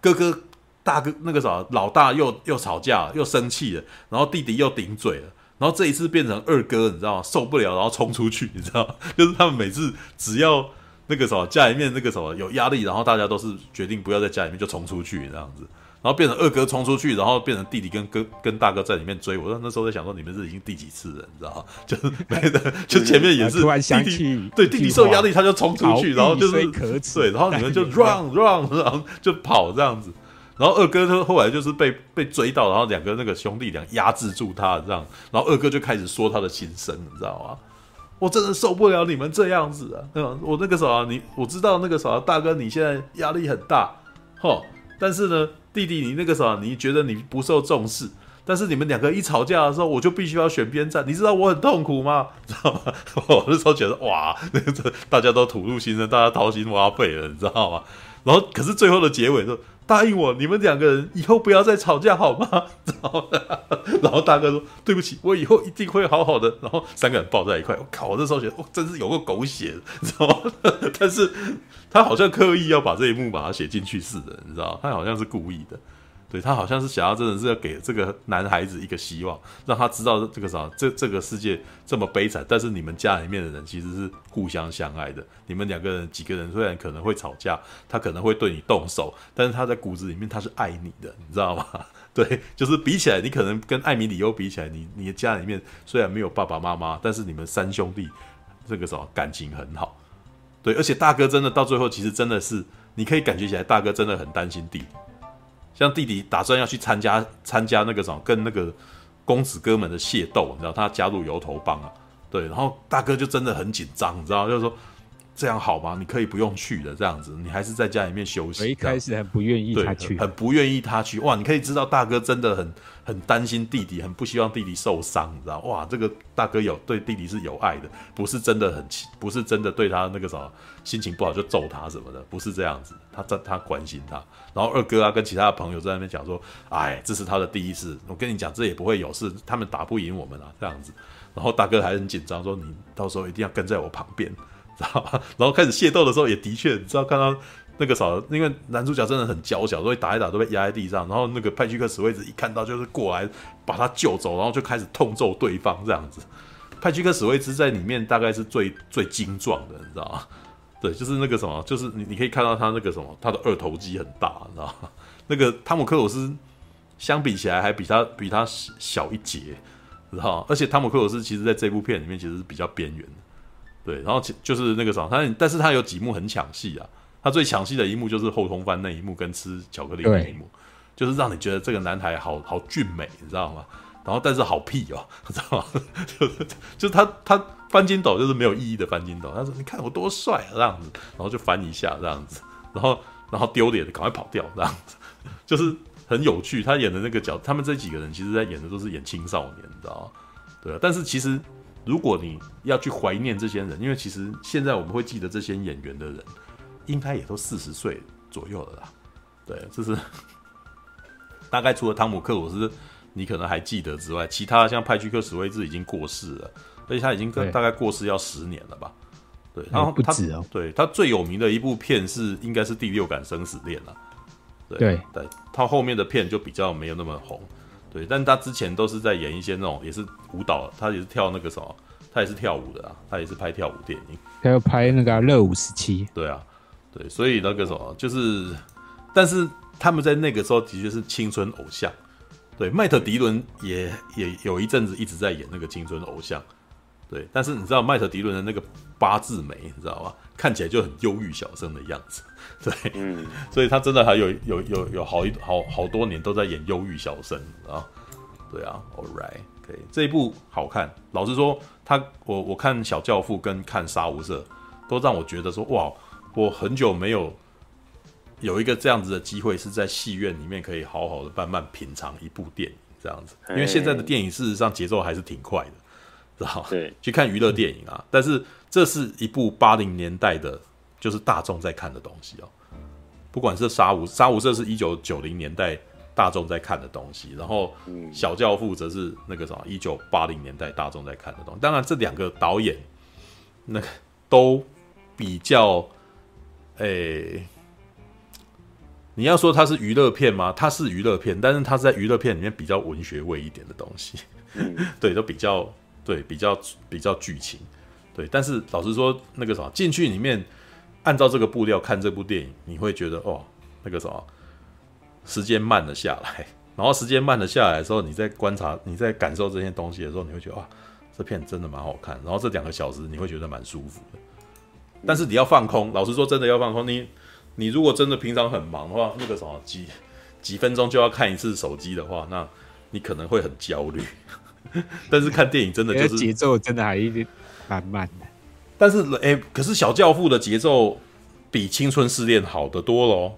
哥哥大哥那个啥老大又又吵架又生气了，然后弟弟又顶嘴了，然后这一次变成二哥，你知道吗？受不了，然后冲出去，你知道吗？就是他们每次只要那个什么家里面那个什么有压力，然后大家都是决定不要在家里面就冲出去这样子。然后变成二哥冲出去，然后变成弟弟跟哥跟大哥在里面追我。那时候在想说，你们是已经第几次了，你知道吗？就是没的，就前面也是。突然想起，对弟弟受压力，他就冲出去，然后就是对，然后你们就 run run，然后就跑这样子。然后二哥他后来就是被被追到，然后两个那个兄弟俩压制住他这样，然后二哥就开始说他的心声，你知道吗？我真的受不了你们这样子啊！嗯，我那个时候啊，你我知道那个时候大哥你现在压力很大，吼，但是呢。弟弟，你那个时候你觉得你不受重视，但是你们两个一吵架的时候，我就必须要选边站。你知道我很痛苦吗？知道吗？我那时候觉得哇，那个大家都吐露心声，大家掏心挖肺了，你知道吗？然后可是最后的结尾说。答应我，你们两个人以后不要再吵架好吗？然后，然后大哥说：“对不起，我以后一定会好好的。”然后三个人抱在一块，我靠！我那时候觉得，我真是有个狗血，你知道吗？但是他好像刻意要把这一幕把它写进去似的，你知道？他好像是故意的。对，他好像是想要真的是要给这个男孩子一个希望，让他知道这个啥，这这个世界这么悲惨，但是你们家里面的人其实是互相相爱的。你们两个人几个人虽然可能会吵架，他可能会对你动手，但是他在骨子里面他是爱你的，你知道吗？对，就是比起来，你可能跟艾米里欧比起来，你你的家里面虽然没有爸爸妈妈，但是你们三兄弟这个什么感情很好。对，而且大哥真的到最后其实真的是你可以感觉起来，大哥真的很担心弟弟。像弟弟打算要去参加参加那个什么，跟那个公子哥们的械斗，你知道他加入油头帮啊，对，然后大哥就真的很紧张，你知道，就是说。这样好吗？你可以不用去的，这样子，你还是在家里面休息。我一开始很不愿意他去，很不愿意他去。哇，你可以知道大哥真的很很担心弟弟，很不希望弟弟受伤，你知道？哇，这个大哥有对弟弟是有爱的，不是真的很，不是真的对他那个什么心情不好就揍他什么的，不是这样子。他在他关心他。然后二哥啊跟其他的朋友在那边讲说，哎，这是他的第一次，我跟你讲，这也不会有事，他们打不赢我们啊，这样子。然后大哥还很紧张，说你到时候一定要跟在我旁边。知道吧？然后开始械斗的时候，也的确，你知道看到那个啥，因为男主角真的很娇小，所以打一打都被压在地上。然后那个派屈克史威兹一看到，就是过来把他救走，然后就开始痛揍对方这样子。派屈克史威兹在里面大概是最最精壮的，你知道吗？对，就是那个什么，就是你你可以看到他那个什么，他的二头肌很大，你知道吗？那个汤姆克鲁斯相比起来还比他比他小一截，知道吗？而且汤姆克鲁斯其实在这部片里面其实是比较边缘的。对，然后就是那个啥，他但是他有几幕很抢戏啊。他最抢戏的一幕就是后空翻那一幕，跟吃巧克力那一幕，就是让你觉得这个男孩好好俊美，你知道吗？然后但是好屁哦，知道吗？就是就他他翻筋斗就是没有意义的翻筋斗。他说：“你看我多帅啊，这样子。”然后就翻一下这样子，然后然后丢脸的赶快跑掉这样子，就是很有趣。他演的那个角，他们这几个人其实在演的都是演青少年，你知道吗？对啊，但是其实。如果你要去怀念这些人，因为其实现在我们会记得这些演员的人，应该也都四十岁左右了啦。对，这是 大概除了汤姆克鲁斯，你可能还记得之外，其他像派屈克史威兹已经过世了，而且他已经大概过世要十年了吧？对，然后他不止哦。对，他最有名的一部片是应该是《第六感生死恋》了。对对，对，他后面的片就比较没有那么红。对，但他之前都是在演一些那种，也是舞蹈，他也是跳那个什么，他也是跳舞的啊，他也是拍跳舞电影，他要拍那个热舞时期。对啊，对，所以那个什么，就是，但是他们在那个时候的确是青春偶像。对，麦特迪伦也也有一阵子一直在演那个青春偶像。对，但是你知道麦特迪伦的那个八字眉，你知道吗？看起来就很忧郁小生的样子。对，嗯，所以他真的还有有有有好一好好多年都在演忧郁小生啊。对啊，All right，可以，这一部好看。老实说，他我我看小教父跟看杀无赦，都让我觉得说哇，我很久没有有一个这样子的机会，是在戏院里面可以好好的慢慢品尝一部电影这样子。因为现在的电影事实上节奏还是挺快的。知道对，去看娱乐电影啊，但是这是一部八零年代的，就是大众在看的东西哦。不管是杀无杀无赦是一九九零年代大众在看的东西，然后小教父则是那个什么一九八零年代大众在看的东西。当然，这两个导演那个都比较，诶、欸，你要说它是娱乐片吗？它是娱乐片，但是它是在娱乐片里面比较文学味一点的东西，嗯、对，都比较对，比较比较剧情，对。但是老实说，那个什么进去里面，按照这个步调看这部电影，你会觉得哦，那个什么时间慢了下来，然后时间慢了下来的时候，你在观察、你在感受这些东西的时候，你会觉得哇。这片真的蛮好看，然后这两个小时你会觉得蛮舒服的。但是你要放空，老实说，真的要放空。你你如果真的平常很忙的话，那个什么几几分钟就要看一次手机的话，那你可能会很焦虑。但是看电影真的就是节奏真的还一点蛮慢的。但是哎，可是小教父的节奏比青春试炼好得多喽。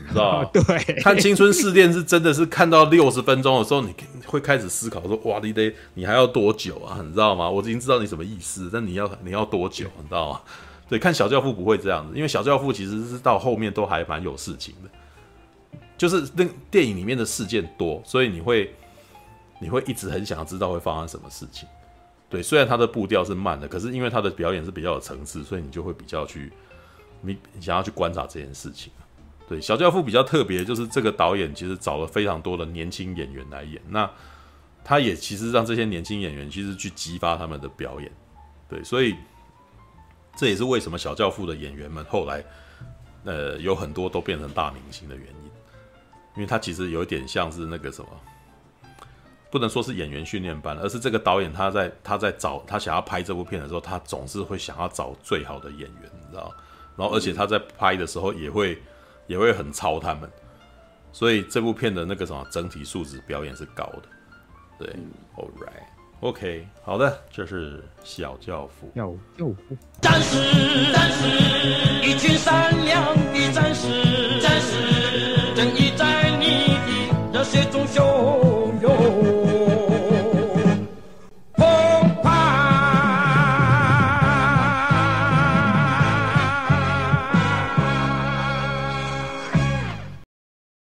你知道吗？对，看《青春试炼》是真的是看到六十分钟的时候，你会开始思考说：“哇，你得你还要多久啊？”你知道吗？我已经知道你什么意思，但你要你要多久？你知道吗？对，看《小教父》不会这样子，因为《小教父》其实是到后面都还蛮有事情的，就是那电影里面的事件多，所以你会你会一直很想要知道会发生什么事情。对，虽然他的步调是慢的，可是因为他的表演是比较有层次，所以你就会比较去你想要去观察这件事情。对，小教父比较特别，就是这个导演其实找了非常多的年轻演员来演，那他也其实让这些年轻演员其实去激发他们的表演，对，所以这也是为什么小教父的演员们后来呃有很多都变成大明星的原因，因为他其实有一点像是那个什么，不能说是演员训练班，而是这个导演他在他在找他想要拍这部片的时候，他总是会想要找最好的演员，你知道，然后而且他在拍的时候也会。也会很操他们，所以这部片的那个什么整体素质表演是高的，对、，All right、OK，好的，这是小教父。小教父，战士，战士，一群善良的战士，战士。